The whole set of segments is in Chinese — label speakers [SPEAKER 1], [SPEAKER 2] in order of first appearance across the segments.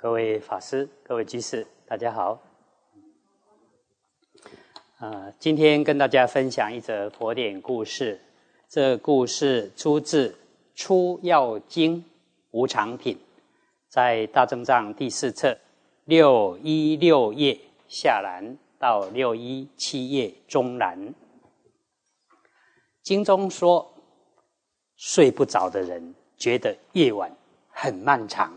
[SPEAKER 1] 各位法师、各位居士，大家好。呃，今天跟大家分享一则佛典故事。这故事出自《出要经·无常品》，在大正藏第四册六一六页下栏到六一七页中栏。经中说，睡不着的人觉得夜晚很漫长。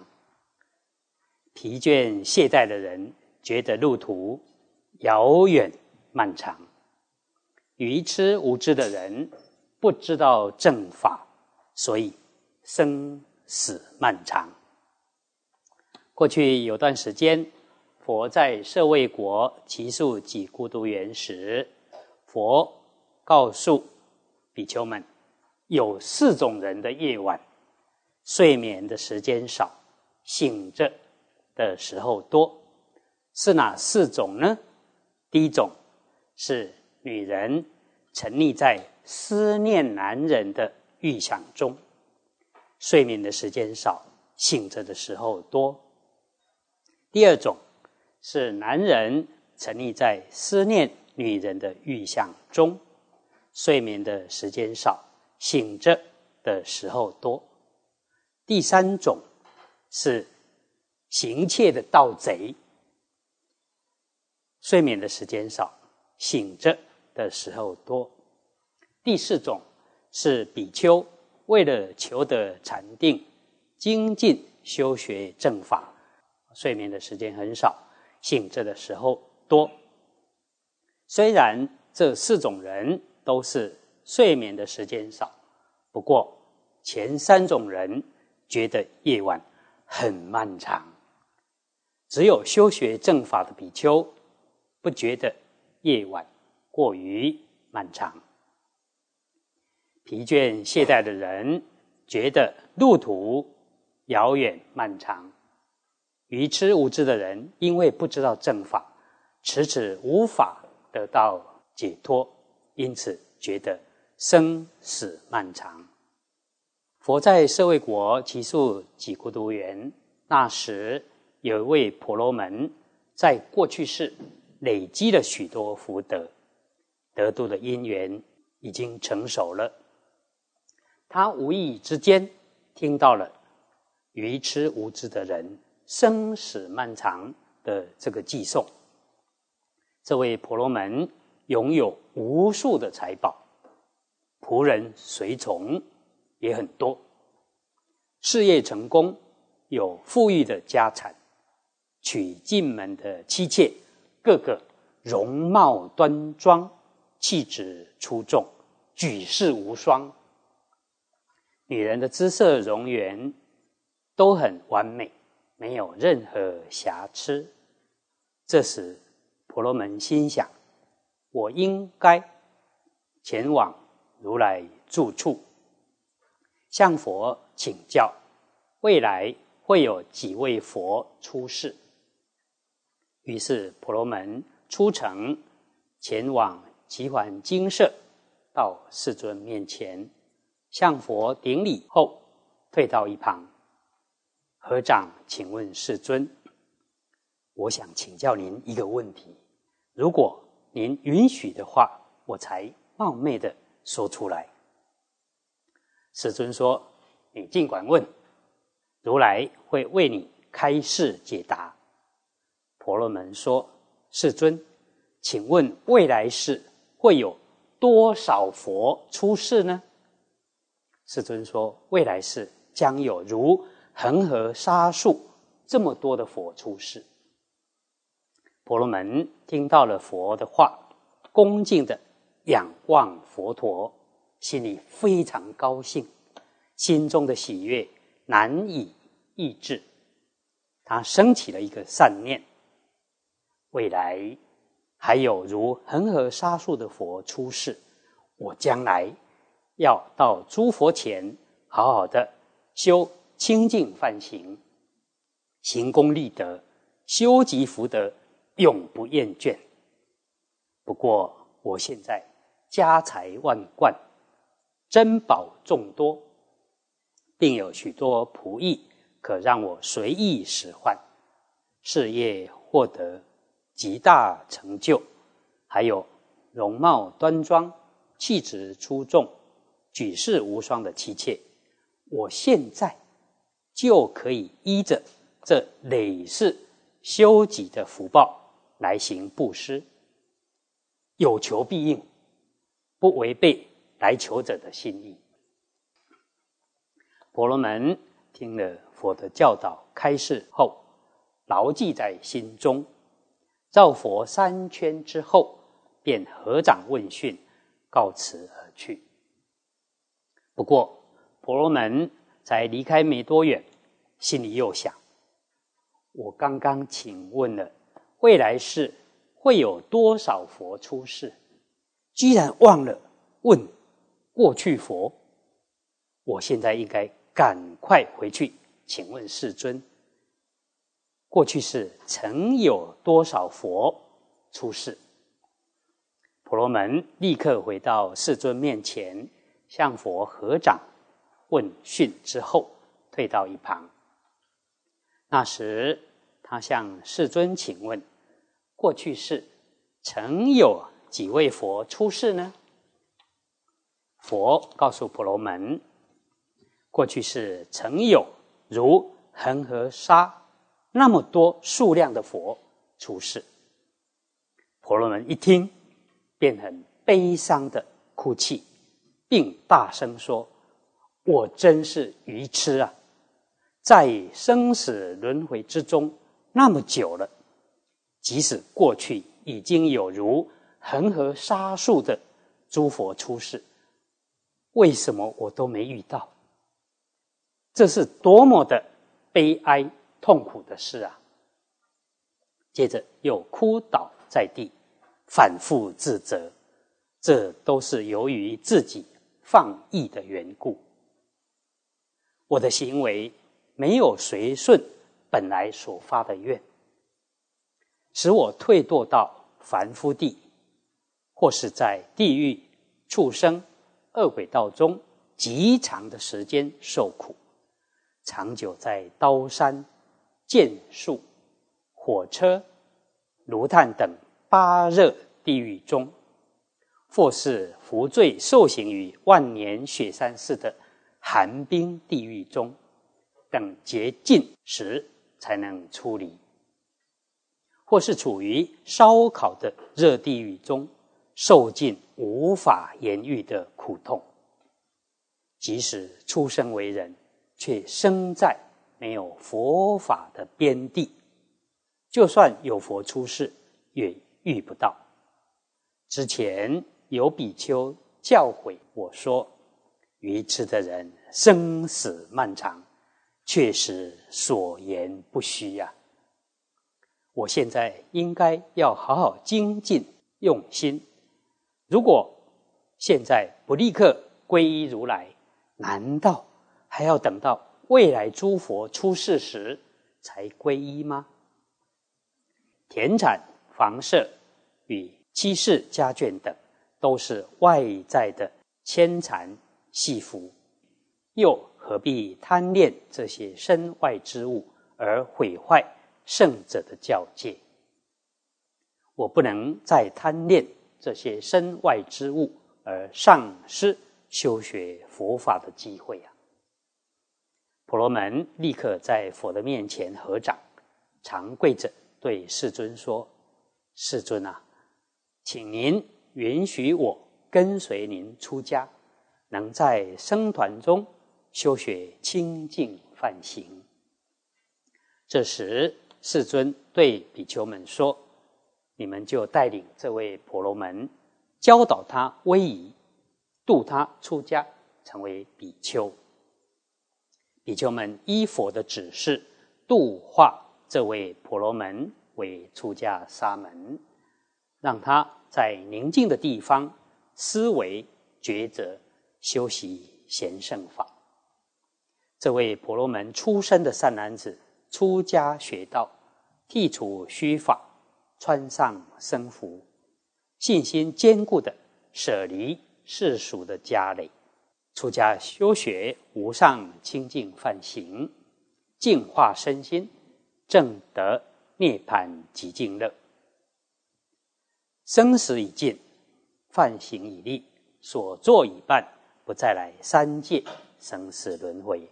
[SPEAKER 1] 疲倦懈怠的人觉得路途遥远漫长；愚痴无知的人不知道正法，所以生死漫长。过去有段时间，佛在舍卫国祇树几孤独园时，佛告诉比丘们，有四种人的夜晚睡眠的时间少，醒着。的时候多，是哪四种呢？第一种是女人沉溺在思念男人的预想中，睡眠的时间少，醒着的时候多。第二种是男人沉溺在思念女人的预想中，睡眠的时间少，醒着的时候多。第三种是。行窃的盗贼，睡眠的时间少，醒着的时候多。第四种是比丘为了求得禅定，精进修学正法，睡眠的时间很少，醒着的时候多。虽然这四种人都是睡眠的时间少，不过前三种人觉得夜晚很漫长。只有修学正法的比丘，不觉得夜晚过于漫长；疲倦懈怠的人觉得路途遥远漫长；愚痴无知的人因为不知道正法，迟迟无法得到解脱，因此觉得生死漫长。佛在舍卫国祇树几孤独园那时。有一位婆罗门，在过去世累积了许多福德，得度的因缘已经成熟了。他无意之间听到了愚痴无知的人生死漫长的这个寄送。这位婆罗门拥有无数的财宝，仆人随从也很多，事业成功，有富裕的家产。娶进门的妻妾，个个容貌端庄，气质出众，举世无双。女人的姿色容颜都很完美，没有任何瑕疵。这时，婆罗门心想：我应该前往如来住处，向佛请教，未来会有几位佛出世。于是婆罗门出城，前往齐桓精舍，到世尊面前，向佛顶礼后，退到一旁，合掌请问世尊：“我想请教您一个问题，如果您允许的话，我才冒昧的说出来。”世尊说：“你尽管问，如来会为你开示解答。”婆罗门说：“世尊，请问未来世会有多少佛出世呢？”世尊说：“未来世将有如恒河沙数这么多的佛出世。”婆罗门听到了佛的话，恭敬的仰望佛陀，心里非常高兴，心中的喜悦难以抑制，他升起了一个善念。未来还有如恒河沙数的佛出世，我将来要到诸佛前，好好的修清净梵行，行功立德，修集福德，永不厌倦。不过我现在家财万贯，珍宝众多，并有许多仆役可让我随意使唤，事业获得极大成就，还有容貌端庄、气质出众、举世无双的妻妾，我现在就可以依着这累世修己的福报来行布施，有求必应，不违背来求者的心意。婆罗门听了佛的教导开示后，牢记在心中。造佛三圈之后，便合掌问讯，告辞而去。不过，婆罗门才离开没多远，心里又想：我刚刚请问了未来世会有多少佛出世，居然忘了问过去佛。我现在应该。赶快回去，请问世尊，过去世曾有多少佛出世？婆罗门立刻回到世尊面前，向佛合掌问讯之后，退到一旁。那时，他向世尊请问：过去世曾有几位佛出世呢？佛告诉婆罗门。过去是曾有如恒河沙那么多数量的佛出世，婆罗门一听，便很悲伤的哭泣，并大声说：“我真是愚痴啊！在生死轮回之中那么久了，即使过去已经有如恒河沙数的诸佛出世，为什么我都没遇到？”这是多么的悲哀痛苦的事啊！接着又哭倒在地，反复自责，这都是由于自己放逸的缘故。我的行为没有随顺本来所发的愿，使我退堕到凡夫地，或是在地狱、畜生、恶鬼道中极长的时间受苦。长久在刀山、剑术、火车、炉炭等八热地狱中，或是服罪受刑于万年雪山似的寒冰地狱中，等洁净时才能出离；或是处于烧烤的热地狱中，受尽无法言喻的苦痛。即使出生为人。却生在没有佛法的边地，就算有佛出世，也遇不到。之前有比丘教诲我说：“愚痴的人，生死漫长，确实所言不虚呀。”我现在应该要好好精进用心。如果现在不立刻皈依如来，难道？还要等到未来诸佛出世时才皈依吗？田产、房舍与妻室家眷等，都是外在的牵缠系缚，又何必贪恋这些身外之物而毁坏圣者的教戒？我不能再贪恋这些身外之物而丧失修学佛法的机会啊！婆罗门立刻在佛的面前合掌，长跪着对世尊说：“世尊啊，请您允许我跟随您出家，能在僧团中修学清净梵行。”这时，世尊对比丘们说：“你们就带领这位婆罗门，教导他威仪，度他出家，成为比丘。”比丘们依佛的指示度化这位婆罗门为出家沙门，让他在宁静的地方思维抉择，修习贤圣法。这位婆罗门出身的善男子出家学道，剔除虚法，穿上僧服，信心坚固的舍离世俗的家累。出家修学无上清净梵行，净化身心，正得涅槃极尽乐。生死已尽，梵行已立，所作已办，不再来三界生死轮回，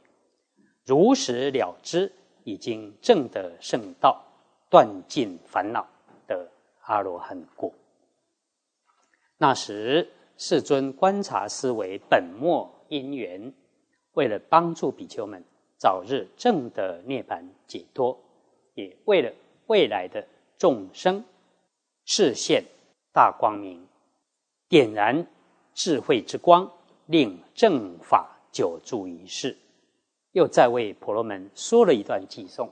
[SPEAKER 1] 如实了知，已经证得圣道，断尽烦恼的阿罗汉果。那时，世尊观察思维本末因缘，为了帮助比丘们早日证得涅槃解脱，也为了未来的众生视现大光明，点燃智慧之光，令正法久住于世，又再为婆罗门说了一段偈颂，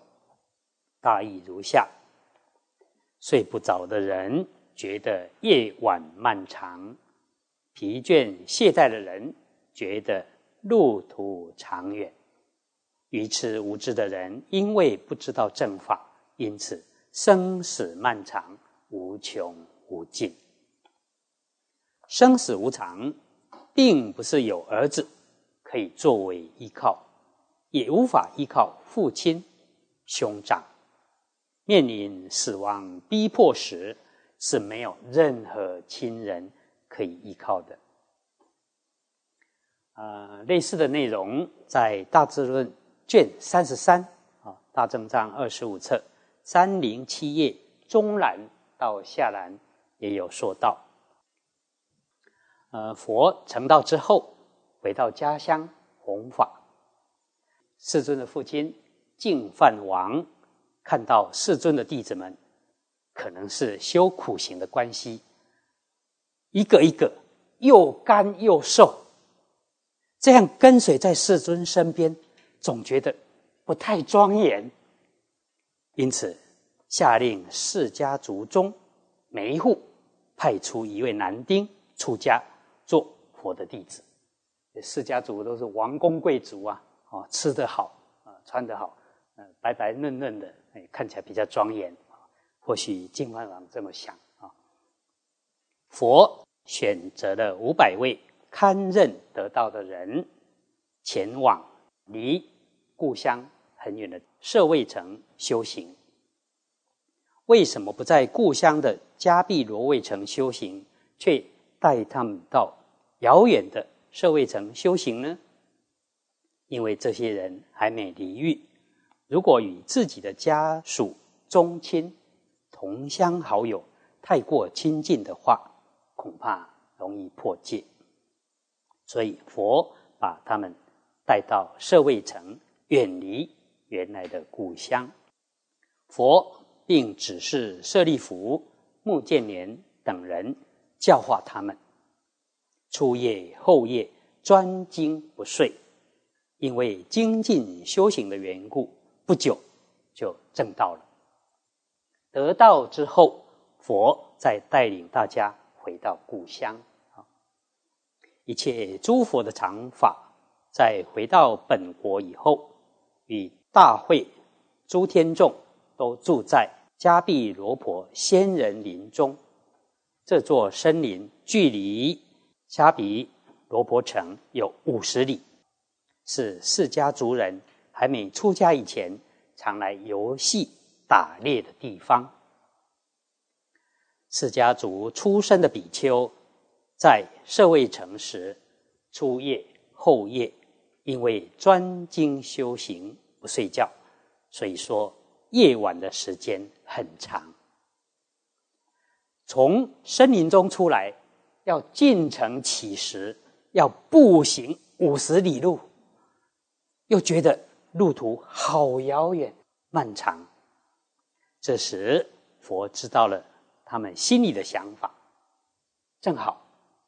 [SPEAKER 1] 大意如下：睡不着的人。觉得夜晚漫长，疲倦懈怠的人觉得路途长远；愚痴无知的人因为不知道正法，因此生死漫长，无穷无尽。生死无常，并不是有儿子可以作为依靠，也无法依靠父亲、兄长。面临死亡逼迫时，是没有任何亲人可以依靠的。呃，类似的内容在《大智论》卷三十三啊，《大正藏》二十五册三零七页中栏到下栏也有说到。呃，佛成道之后，回到家乡弘法，世尊的父亲净饭王看到世尊的弟子们。可能是修苦行的关系，一个一个又干又瘦，这样跟随在世尊身边，总觉得不太庄严。因此，下令释家族中每一户派出一位男丁出家做佛的弟子。释家族都是王公贵族啊，哦，吃得好啊，穿得好，嗯，白白嫩嫩的，哎，看起来比较庄严。或许净饭王这么想啊，佛选择了五百位堪任得道的人，前往离故乡很远的舍卫城修行。为什么不在故乡的迦毗罗卫城修行，却带他们到遥远的舍卫城修行呢？因为这些人还没离欲，如果与自己的家属宗亲。同乡好友太过亲近的话，恐怕容易破戒。所以佛把他们带到舍卫城，远离原来的故乡。佛并指示舍利弗、目犍连等人教化他们，初夜后夜专精不睡，因为精进修行的缘故，不久就证道了。得道之后，佛再带领大家回到故乡啊！一切诸佛的常法，在回到本国以后，与大会诸天众都住在迦毗罗婆仙人林中。这座森林距离迦毗罗婆城有五十里，是释迦族人还没出家以前常来游戏。打猎的地方，释迦族出生的比丘，在舍卫城时，初夜后夜，因为专精修行不睡觉，所以说夜晚的时间很长。从森林中出来，要进城乞食，要步行五十里路，又觉得路途好遥远漫长。这时，佛知道了他们心里的想法，正好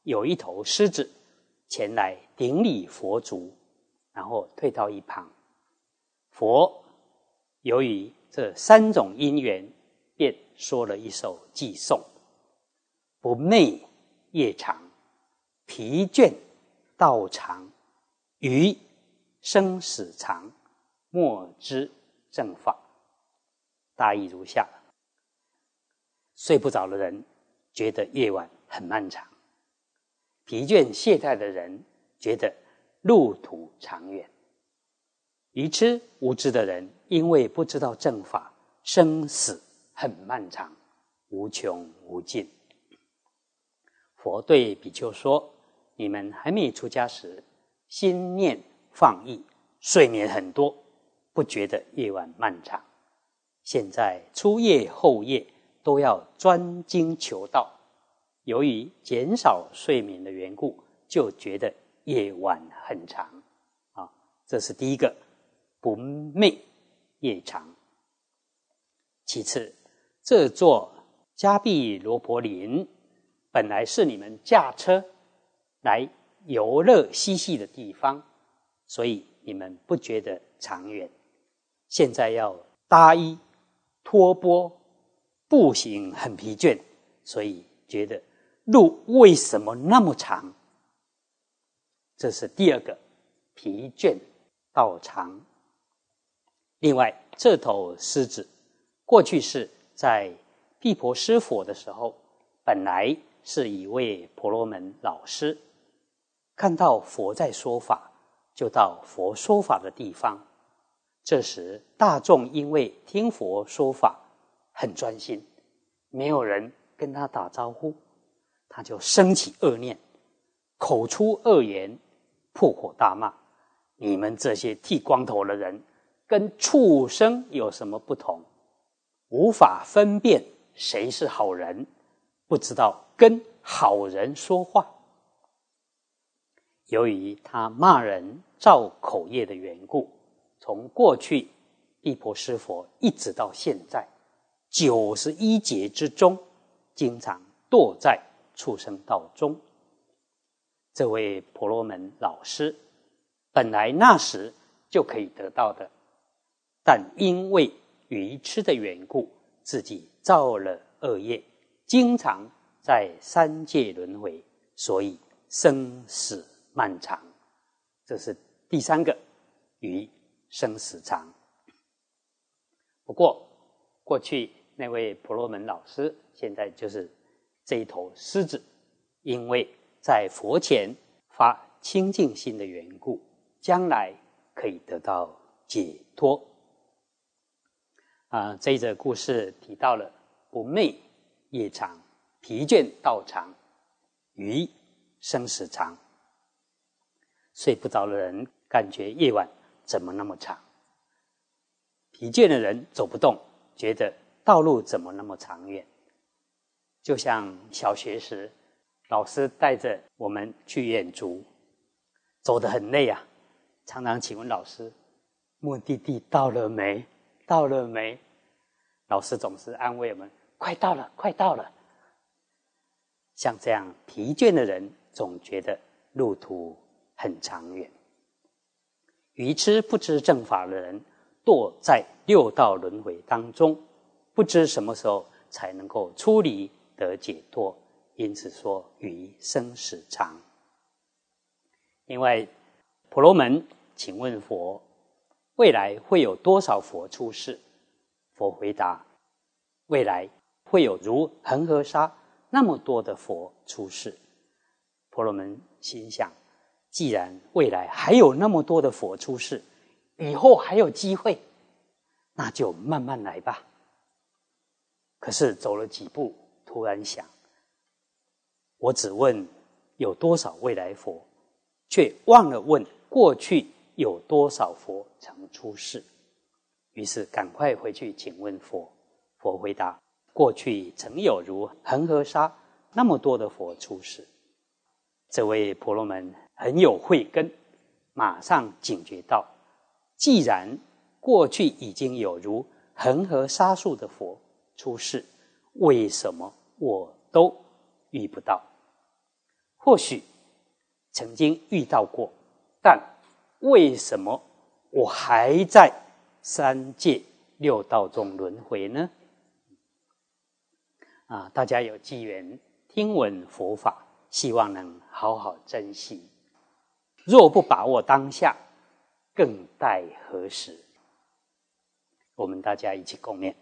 [SPEAKER 1] 有一头狮子前来顶礼佛足，然后退到一旁。佛由于这三种因缘，便说了一首偈颂：不寐夜长，疲倦道长，余生死长，莫知正法。大意如下：睡不着的人觉得夜晚很漫长；疲倦懈怠的人觉得路途长远；愚痴无知的人因为不知道正法，生死很漫长，无穷无尽。佛对比丘说：“你们还没出家时，心念放逸，睡眠很多，不觉得夜晚漫长。现在初夜后夜都要专精求道，由于减少睡眠的缘故，就觉得夜晚很长。啊，这是第一个不寐夜长。其次，这座迦毗罗婆林本来是你们驾车来游乐嬉戏的地方，所以你们不觉得长远。现在要搭衣。托钵步行很疲倦，所以觉得路为什么那么长？这是第二个疲倦道长。另外，这头狮子过去是在毗婆施佛的时候，本来是一位婆罗门老师，看到佛在说法，就到佛说法的地方。这时，大众因为听佛说法很专心，没有人跟他打招呼，他就生起恶念，口出恶言，破口大骂：“你们这些剃光头的人，跟畜生有什么不同？无法分辨谁是好人，不知道跟好人说话。”由于他骂人造口业的缘故。从过去地婆师佛一直到现在九十一劫之中，经常堕在畜生道中。这位婆罗门老师本来那时就可以得到的，但因为愚痴的缘故，自己造了恶业，经常在三界轮回，所以生死漫长。这是第三个愚。生死长。不过，过去那位婆罗门老师，现在就是这一头狮子，因为在佛前发清净心的缘故，将来可以得到解脱。啊，这一则故事提到了不寐夜长、疲倦道长、余生死长，睡不着的人感觉夜晚。怎么那么长？疲倦的人走不动，觉得道路怎么那么长远？就像小学时，老师带着我们去远足，走得很累啊。常常请问老师：“目的地到了没？到了没？”老师总是安慰我们：“快到了，快到了。”像这样疲倦的人，总觉得路途很长远。愚痴不知正法的人，堕在六道轮回当中，不知什么时候才能够出离得解脱，因此说余生死长。另外，婆罗门请问佛：未来会有多少佛出世？佛回答：未来会有如恒河沙那么多的佛出世。婆罗门心想。既然未来还有那么多的佛出世，以后还有机会，那就慢慢来吧。可是走了几步，突然想：我只问有多少未来佛，却忘了问过去有多少佛曾出世。于是赶快回去请问佛。佛回答：过去曾有如恒河沙那么多的佛出世。这位婆罗门。很有慧根，马上警觉到：既然过去已经有如恒河沙数的佛出世，为什么我都遇不到？或许曾经遇到过，但为什么我还在三界六道中轮回呢？啊，大家有机缘听闻佛法，希望能好好珍惜。若不把握当下，更待何时？我们大家一起共勉。